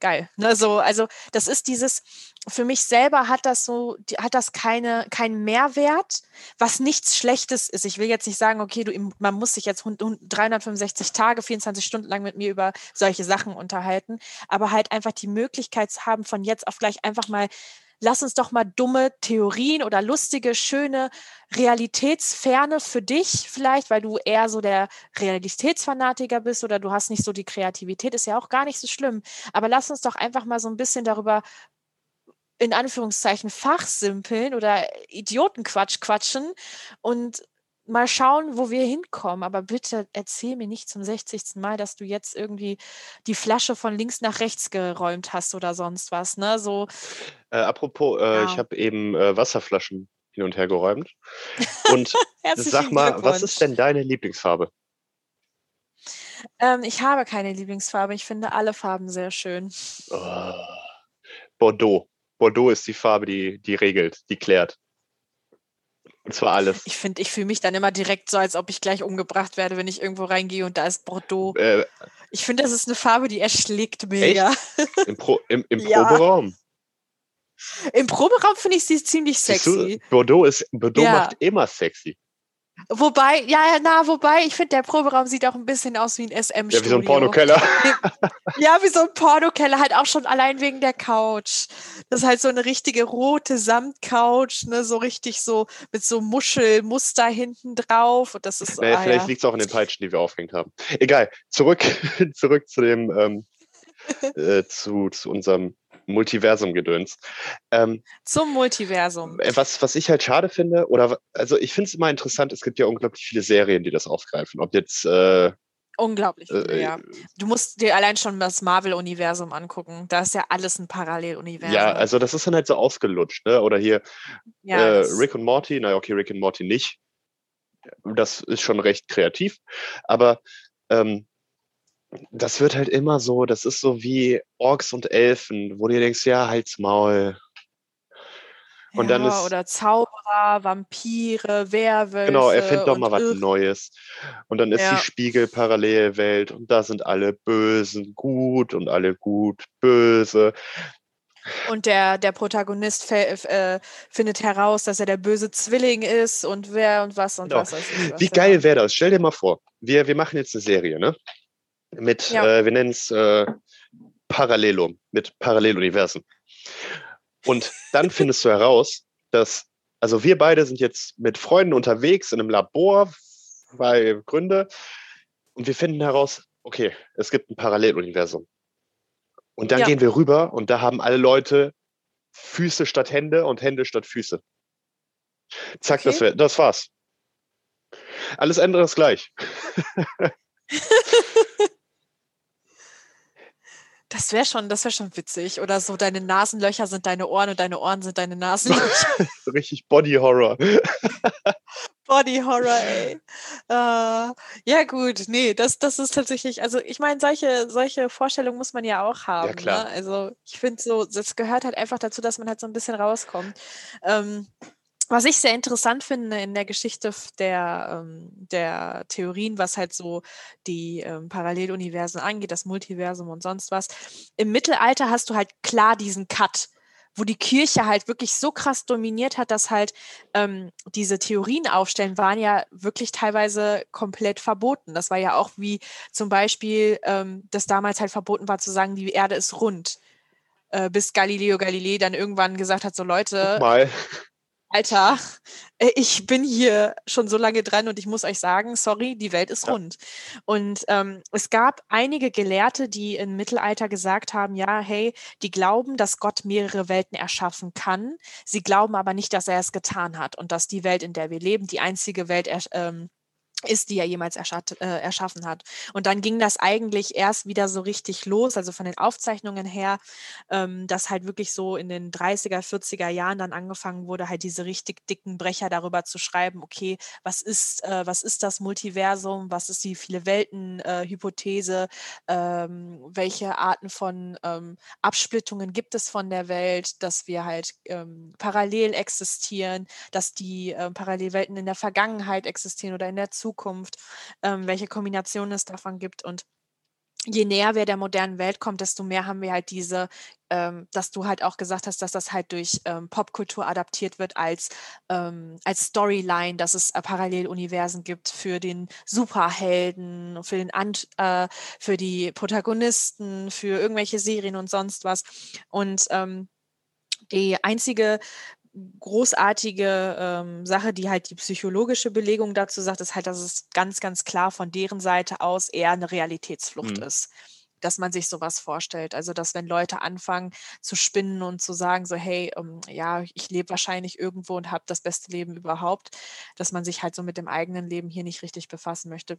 geil. Ne, so, also das ist dieses, für mich selber hat das so, hat das keine, keinen Mehrwert, was nichts Schlechtes ist. Ich will jetzt nicht sagen, okay, du, man muss sich jetzt hund- hund- 365 Tage, 24 Stunden lang mit mir über solche Sachen unterhalten, aber halt einfach die Möglichkeit zu haben, von jetzt auf gleich einfach mal lass uns doch mal dumme Theorien oder lustige, schöne Realitätsferne für dich vielleicht, weil du eher so der Realitätsfanatiker bist oder du hast nicht so die Kreativität, ist ja auch gar nicht so schlimm. Aber lass uns doch einfach mal so ein bisschen darüber in Anführungszeichen fachsimpeln oder Idiotenquatsch quatschen und mal schauen, wo wir hinkommen. Aber bitte erzähl mir nicht zum 60. Mal, dass du jetzt irgendwie die Flasche von links nach rechts geräumt hast oder sonst was. Ne? So, Äh, apropos, äh, ich Ja. habe eben äh, Wasserflaschen hin und her geräumt. Und sag mal, was ist denn deine Lieblingsfarbe? Ähm, ich habe keine Lieblingsfarbe. Ich finde alle Farben sehr schön. Oh, Bordeaux. Bordeaux ist die Farbe, die, die regelt, die klärt. Und zwar alles. Ich finde, ich fühle mich dann immer direkt so, als ob ich gleich umgebracht werde, wenn ich irgendwo reingehe und da ist Bordeaux. Äh, Ich finde, das ist eine Farbe, die erschlägt mega. Im, Pro, im, im Ja. Proberaum. Im Proberaum finde ich sie ziemlich Siehst du, sexy. Bordeaux, ist, Bordeaux Ja. macht immer sexy. Wobei, ja, ja, na, wobei, ich finde, der Proberaum sieht auch ein bisschen aus wie ein SM-Studio. Ja, wie so ein Pornokeller. Ja, wie so ein Pornokeller, halt auch schon allein wegen der Couch. Das ist halt so eine richtige rote Samtcouch, ne, so richtig so mit so Muschelmuster hinten drauf. Und das ist Naja, ah, vielleicht ja. liegt es auch in den Peitschen, die wir aufgehängt haben. Egal, zurück, zurück zu dem, ähm, äh, zu, zu unserem Multiversum-Gedöns. Ähm, zum Multiversum. äh, was, was ich halt schade finde, oder also ich finde es immer interessant, es gibt ja unglaublich viele Serien, die das aufgreifen. Ob jetzt äh, Unglaublich, äh, ja. Du musst dir allein schon das Marvel-Universum angucken. Da ist ja alles ein Paralleluniversum. ja, also das ist dann halt so ausgelutscht, ne? Oder hier Ja, äh, Rick und Morty, naja, okay, Rick und Morty nicht. Das ist schon recht kreativ, aber ähm, das wird halt immer so, das ist so wie Orks und Elfen, wo du dir denkst, ja, halt's Maul. und dann ja, ist- oder Zauberer, Vampire, Werwölfe. Genau, erfind doch mal was irr- Neues. Und dann ist Ja. die Spiegel-Parallelwelt und da sind alle Bösen gut und alle gut böse. Und der, der Protagonist fe- äh, findet heraus, dass er der böse Zwilling ist und wer und was und Genau. was. ich was, Wie ja. geil wäre das? Stell dir mal vor, wir, wir machen jetzt eine Serie, ne? Mit, Ja. äh, wir nennen es äh, Parallelum, mit Paralleluniversen. Und dann findest du heraus, dass, also wir beide sind jetzt mit Freunden unterwegs in einem Labor, bei Gründe, und wir finden heraus, okay, es gibt ein Paralleluniversum. Und dann Ja. gehen wir rüber und da haben alle Leute Füße statt Hände und Hände statt Füße. Zack, das, Okay. wär, das war's. Alles andere ist gleich. Das wäre schon, das wäre schon witzig. Oder so, deine Nasenlöcher sind deine Ohren und deine Ohren sind deine Nasenlöcher. Richtig Body Horror. Body Horror, ey. Äh, ja, gut, nee, das, das ist tatsächlich, also ich meine, solche, solche Vorstellungen muss man ja auch haben. klar. Ne? Also ich finde so, das gehört halt einfach dazu, dass man halt so ein bisschen rauskommt. Ähm, was ich sehr interessant finde in der Geschichte der, ähm, der Theorien, was halt so die ähm, Paralleluniversen angeht, das Multiversum und sonst was, im Mittelalter hast du halt klar diesen Cut, wo die Kirche halt wirklich so krass dominiert hat, dass halt ähm, diese Theorien aufstellen, waren ja wirklich teilweise komplett verboten. Das war ja auch wie zum Beispiel, ähm, das damals halt verboten war zu sagen, die Erde ist rund. Äh, bis Galileo Galilei dann irgendwann gesagt hat, so Leute, Mal. Alter, äh, ich bin hier schon so lange dran und ich muss euch sagen, sorry, die Welt ist Ja. rund. Und ähm, es gab einige Gelehrte, die im Mittelalter gesagt haben, ja, hey, die glauben, dass Gott mehrere Welten erschaffen kann. Sie glauben aber nicht, dass er es getan hat und dass die Welt, in der wir leben, die einzige Welt ähm, ist, die er jemals erschatt, äh, erschaffen hat. Und dann ging das eigentlich erst wieder so richtig los, also von den Aufzeichnungen her, ähm, dass halt wirklich so in den 30er, 40er Jahren dann angefangen wurde, halt diese richtig dicken Brecher darüber zu schreiben, okay, was ist, äh, was ist das Multiversum, was ist die viele Welten-Hypothese, ähm, welche Arten von ähm, Absplittungen gibt es von der Welt, dass wir halt ähm, parallel existieren, dass die ähm, Parallelwelten in der Vergangenheit existieren oder in der Zukunft, ähm, welche Kombinationen es davon gibt und je näher wir der modernen Welt kommt, desto mehr haben wir halt diese, ähm, dass du halt auch gesagt hast, dass das halt durch ähm, Popkultur adaptiert wird als, ähm, als Storyline, dass es äh, Paralleluniversen gibt für den Superhelden, für den Ant, äh, für die Protagonisten, für irgendwelche Serien und sonst was. Und ähm, die einzige großartige ähm, Sache, die halt die psychologische Belegung dazu sagt, ist halt, dass es ganz, ganz klar von deren Seite aus eher eine Realitätsflucht Mhm. ist. Dass man sich sowas vorstellt. Also, dass wenn Leute anfangen zu spinnen und zu sagen, so, hey, ähm, ja, ich lebe wahrscheinlich irgendwo und habe das beste Leben überhaupt, dass man sich halt so mit dem eigenen Leben hier nicht richtig befassen möchte.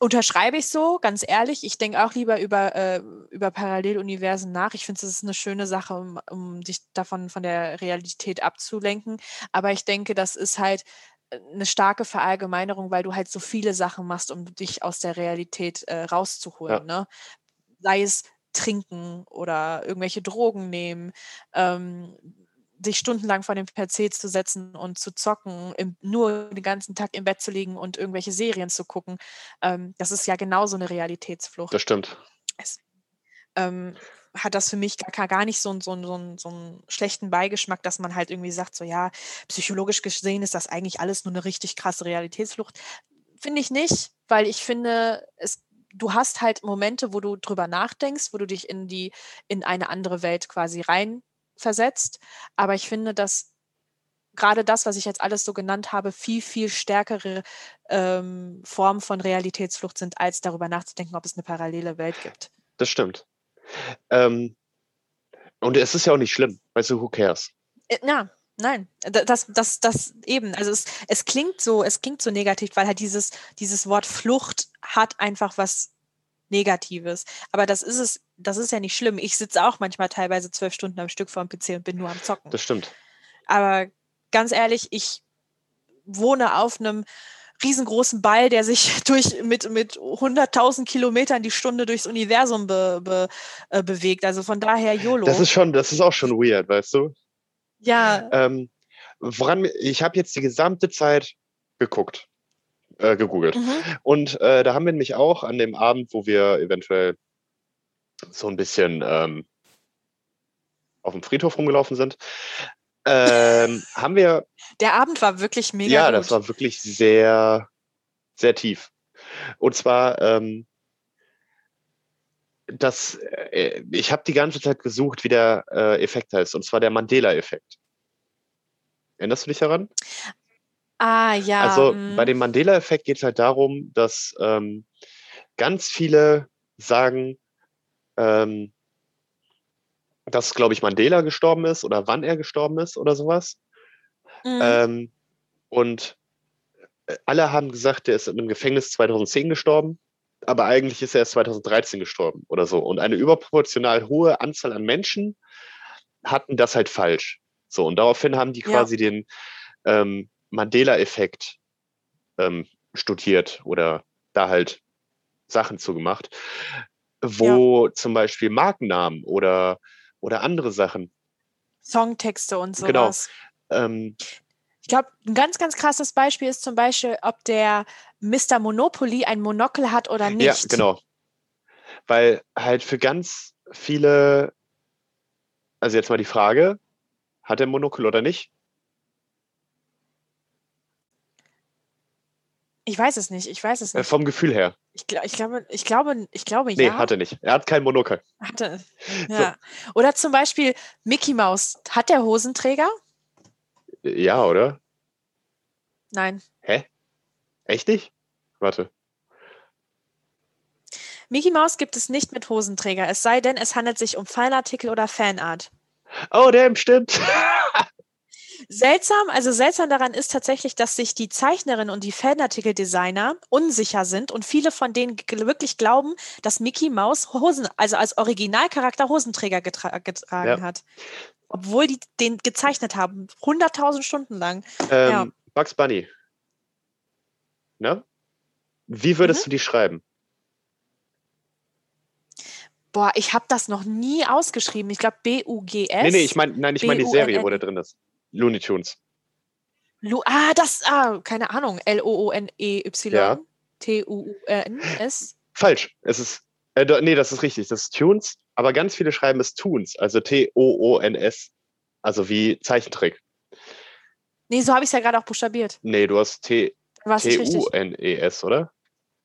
Unterschreibe ich so, ganz ehrlich. Ich denke auch lieber über, äh, über Paralleluniversen nach. Ich finde, es ist eine schöne Sache, um, um dich davon von der Realität abzulenken. Aber ich denke, das ist halt äh, eine starke Verallgemeinerung, weil du halt so viele Sachen machst, um dich aus der Realität äh, rauszuholen. Ne? Sei es trinken oder irgendwelche Drogen nehmen, ähm, sich stundenlang vor dem PC zu setzen und zu zocken, im, nur den ganzen Tag im Bett zu liegen und irgendwelche Serien zu gucken. Ähm, das ist ja genauso eine Realitätsflucht. Das stimmt. Ähm, hat das für mich gar, gar nicht so, einen- so, einen- so, einen- schlechten Beigeschmack, dass man halt irgendwie sagt, so ja, psychologisch gesehen ist das eigentlich alles nur eine richtig krasse Realitätsflucht. Finde ich nicht, weil ich finde, es, du hast halt Momente, wo du drüber nachdenkst, wo du dich in die, in eine andere Welt quasi reinversetzt. Aber ich finde, dass gerade das, was ich jetzt alles so genannt habe, viel, viel stärkere ähm, Formen von Realitätsflucht sind, als darüber nachzudenken, ob es eine parallele Welt gibt. Das stimmt. Ähm, und es ist ja auch nicht schlimm. Weißt du, who cares? Äh, Ja, nein, da- das, das, das eben. Also es, es klingt so, es klingt so negativ, weil halt dieses, dieses Wort Flucht hat einfach was Negatives. Aber das ist es, das ist ja nicht schlimm. Ich sitze auch manchmal teilweise zwölf Stunden am Stück vor dem PC und bin nur am Zocken. Das stimmt. Aber ganz ehrlich, ich wohne auf einem riesengroßen Ball, der sich durch mit, mit 100.000 Kilometern die Stunde durchs Universum be, be, äh, bewegt. Also von daher YOLO. Das ist schon, das ist auch schon weird, weißt du? ja, Ähm, woran ich habe jetzt die gesamte Zeit geguckt, äh, gegoogelt. mhm. Und äh, da haben wir nämlich auch an dem Abend, wo wir eventuell so ein bisschen ähm, auf dem Friedhof rumgelaufen sind, ähm, haben wir, der Abend war wirklich mega ja, gut. das war wirklich sehr, sehr tief. Und zwar, ähm, das, äh, ich habe die ganze Zeit gesucht, wie der äh, Effekt heißt, und zwar der Mandela-Effekt. Erinnerst du dich daran? Ah, ja. Also bei dem Mandela-Effekt geht es halt darum, dass ähm, ganz viele sagen, ähm, dass, glaube ich, Mandela gestorben ist oder wann er gestorben ist oder sowas. Mhm. Ähm, und äh, alle haben gesagt, der ist in einem Gefängnis 2010 gestorben, aber eigentlich ist er erst 2013 gestorben oder so. Und eine überproportional hohe Anzahl an Menschen hatten das halt falsch. So, und daraufhin haben die Ja. quasi den ähm, Mandela-Effekt ähm, studiert oder da halt Sachen zugemacht, wo zum Beispiel Markennamen oder, oder andere Sachen Songtexte und genau. sowas. ähm, Ich glaube, ein ganz, ganz krasses Beispiel ist zum Beispiel, ob der Mr. Monopoly ein Monokel hat oder nicht. Ja, genau. Weil halt für ganz viele, also jetzt mal die Frage, hat er Monokel oder nicht? Ich weiß es nicht, ich weiß es Äh, nicht. vom Gefühl her. Ich, ich glaube, ich glaube, ich glaube, Nee, ja. hat er nicht. Er hat kein Monokel. Hatte. Ja. Oder zum Beispiel Mickey Mouse. Hat der Hosenträger? Ja, oder? Nein. Hä? Echt nicht? Warte. Mickey Mouse gibt es nicht mit Hosenträger, es sei denn, es handelt sich um Fanartikel oder Fanart. Oh, damn, stimmt. Seltsam, also seltsam daran ist tatsächlich, dass sich die Zeichnerin und die Fanartikel-Designer unsicher sind und viele von denen wirklich glauben, dass Mickey Mouse Hosen, also als Originalcharakter Hosenträger getra getragen Ja. hat. Obwohl die den gezeichnet haben, 100.000 Stunden lang. Ähm, Ja. Bugs Bunny. Ne? Wie würdest Mhm. du die schreiben? Boah, ich habe das noch nie ausgeschrieben. Ich glaube B-U-G-S. Nee, nee, ich meine, nein, ich meine die Serie, wo der drin ist. Looney Tunes. Lu ah, das, ah, keine Ahnung. L-O-O-N-E-Y. Ja. T-U-U-N-S. Falsch. Es ist, äh, nee, das ist richtig. Das ist Tunes, aber ganz viele schreiben es Toons, also T-O-O-N-S. Also wie Zeichentrick. Nee, so habe ich es ja gerade auch buchstabiert. Nee, du hast es? T-U-N-E-S, oder?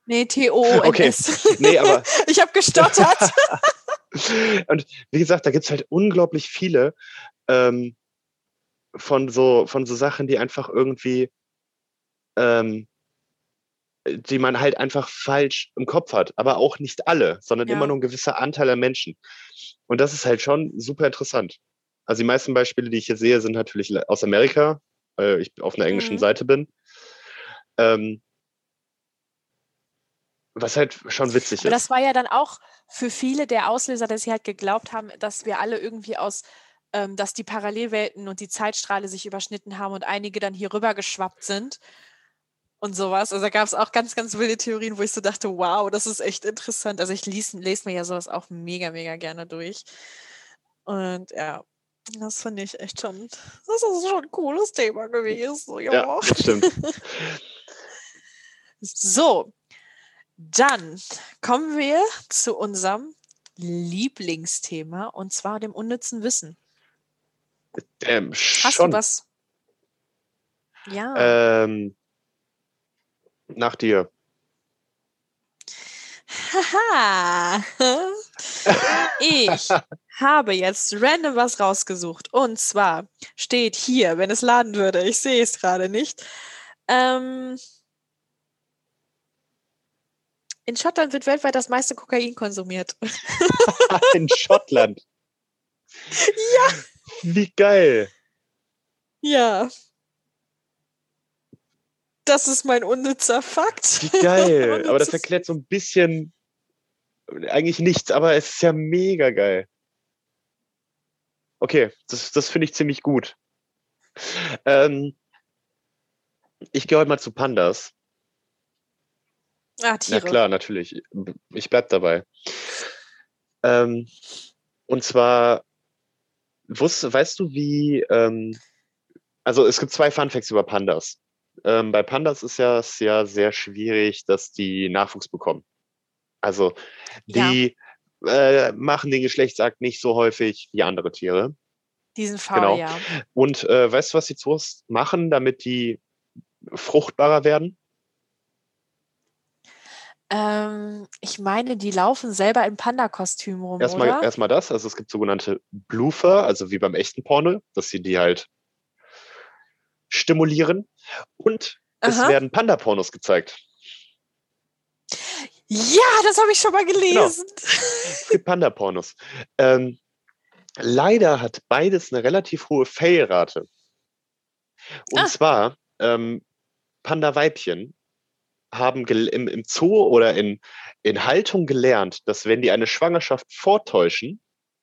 Nee, T-O-O-N-S. Nee, aber ich habe gestottert. und wie gesagt, da gibt's halt unglaublich viele ähm, von so von so Sachen, die einfach irgendwie, ähm, die man halt einfach falsch im Kopf hat. Aber auch nicht alle, sondern Ja. immer nur ein gewisser Anteil der Menschen. Und das ist halt schon super interessant. Also die meisten Beispiele, die ich hier sehe, sind natürlich aus Amerika, weil ich auf einer englischen Mhm. Seite bin. Ähm, was halt schon witzig Aber ist. das war ja dann auch für viele der Auslöser, dass sie halt geglaubt haben, dass wir alle irgendwie aus, ähm, dass die Parallelwelten und die Zeitstrahle sich überschnitten haben und einige dann hier rüber geschwappt sind und sowas. Also da gab es auch ganz, ganz wilde Theorien, wo ich so dachte, wow, das ist echt interessant. Also ich lies, lese mir ja sowas auch mega, mega gerne durch. Und ja, das finde ich echt schon, das ist schon ein cooles Thema gewesen. Ja, Ja. stimmt. So, dann kommen wir zu unserem Lieblingsthema und zwar dem unnützen Wissen. Ähm, Hast schon. du was? Ja. Ähm, nach dir. Haha. Ich habe jetzt random was rausgesucht. Und zwar steht hier, wenn es laden würde, ich sehe es gerade nicht. Ähm, in Schottland wird weltweit das meiste Kokain konsumiert. In Schottland. Ja. Wie geil. Ja. Das ist mein unnützer Fakt. Wie geil. Aber das erklärt so ein bisschen eigentlich nichts, aber es ist ja mega geil. Okay, das, das finde ich ziemlich gut. Ähm, ich gehe heute mal zu Pandas. Ah, Na Tiere. klar, natürlich. Ich bleib dabei. Ähm, und zwar, wusst, weißt du, wie, ähm, also es gibt zwei Funfacts über Pandas. Ähm, bei Pandas ist ja es ja sehr schwierig, dass die Nachwuchs bekommen. Also Ja. die äh, machen den Geschlechtsakt nicht so häufig wie andere Tiere. Diesen Fall, Genau. ja. Und äh, weißt du, was die Zoos machen, damit die fruchtbarer werden? Ähm, ich meine, die laufen selber im Panda-Kostüm rum, Erstmal, oder? erstmal das, also es gibt sogenannte Bloofer, also wie beim echten Porno, dass sie die halt stimulieren. Und es Aha. werden Panda-Pornos gezeigt. Ja, das habe ich schon mal Genau. gelesen. Es gibt Panda-Pornos. Ähm, leider hat beides eine relativ hohe Fail-Rate. Und Ah. zwar, ähm, Panda-Weibchen haben im, im Zoo oder in, in Haltung gelernt, dass wenn die eine Schwangerschaft vortäuschen,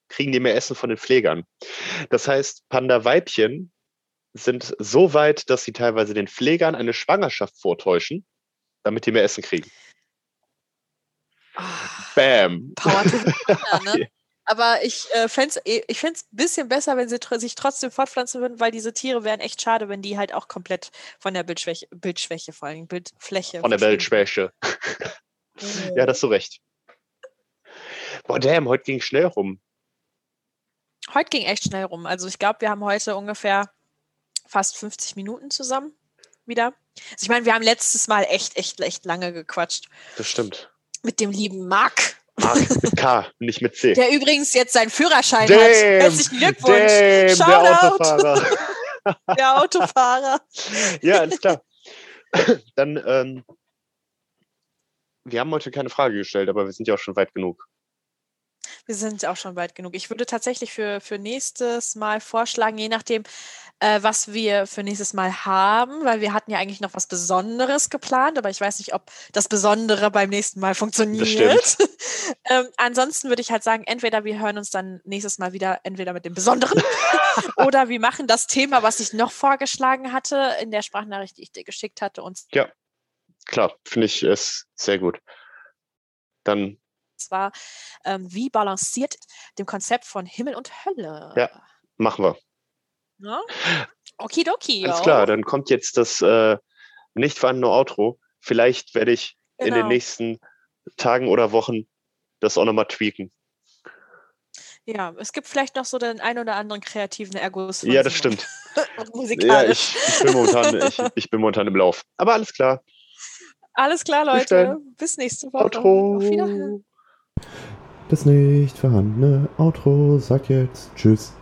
kriegen die mehr Essen von den Pflegern. Das heißt, Panda-Weibchen sind so weit, dass sie teilweise den Pflegern eine Schwangerschaft vortäuschen, damit die mehr Essen kriegen. Ah, Bam. Power to the Panda, ne? Aber ich äh, fände es ich fänd's ein bisschen besser, wenn sie tr sich trotzdem fortpflanzen würden, weil diese Tiere wären echt schade, wenn die halt auch komplett von der Bildschwäche, Bildschwäche vor allem, Bildfläche. Von der verschwinden. Weltschwäche. Ja, das hast du recht. Boah, damn, heute ging schnell rum. Heute ging echt schnell rum. Also ich glaube, wir haben heute ungefähr fast 50 Minuten zusammen wieder. Also ich meine, wir haben letztes Mal echt, echt, echt lange gequatscht Das stimmt. mit dem lieben Marc, Mark mit K, nicht mit C. der übrigens jetzt seinen Führerschein Damn, hat. Herzlichen Glückwunsch, damn, der. Autofahrer. der Autofahrer. ja, alles klar. Dann, ähm, wir haben heute keine Frage gestellt, aber wir sind ja auch schon weit genug. Wir sind auch schon weit genug. Ich würde tatsächlich für, für nächstes Mal vorschlagen, je nachdem, äh, was wir für nächstes Mal haben, weil wir hatten ja eigentlich noch was Besonderes geplant, aber ich weiß nicht, ob das Besondere beim nächsten Mal funktioniert. ähm, ansonsten würde ich halt sagen, entweder wir hören uns dann nächstes Mal wieder entweder mit dem Besonderen oder wir machen das Thema, was ich noch vorgeschlagen hatte in der Sprachnachricht, die ich dir geschickt hatte, und Klar, finde ich es sehr gut. Dann, zwar, ähm, wie balanciert dem Konzept von Himmel und Hölle? Ja. machen wir. Ne? Okidoki. Alles klar, dann kommt jetzt das äh, nicht vorhandene Outro. Vielleicht werde ich in den Genau. nächsten Tagen oder Wochen das auch nochmal tweaken. Ja, es gibt vielleicht noch so den ein oder anderen kreativen Erguss. von Ja, das Simon. stimmt. Ja, Musikalisch. ich, ich, bin momentan, ich, ich bin momentan im Lauf. Aber alles klar. Alles klar, Bis Leute. dann. Bis nächste Woche. Outro. Auf Wiederhören. Das nicht vorhandene Outro sagt jetzt Tschüss.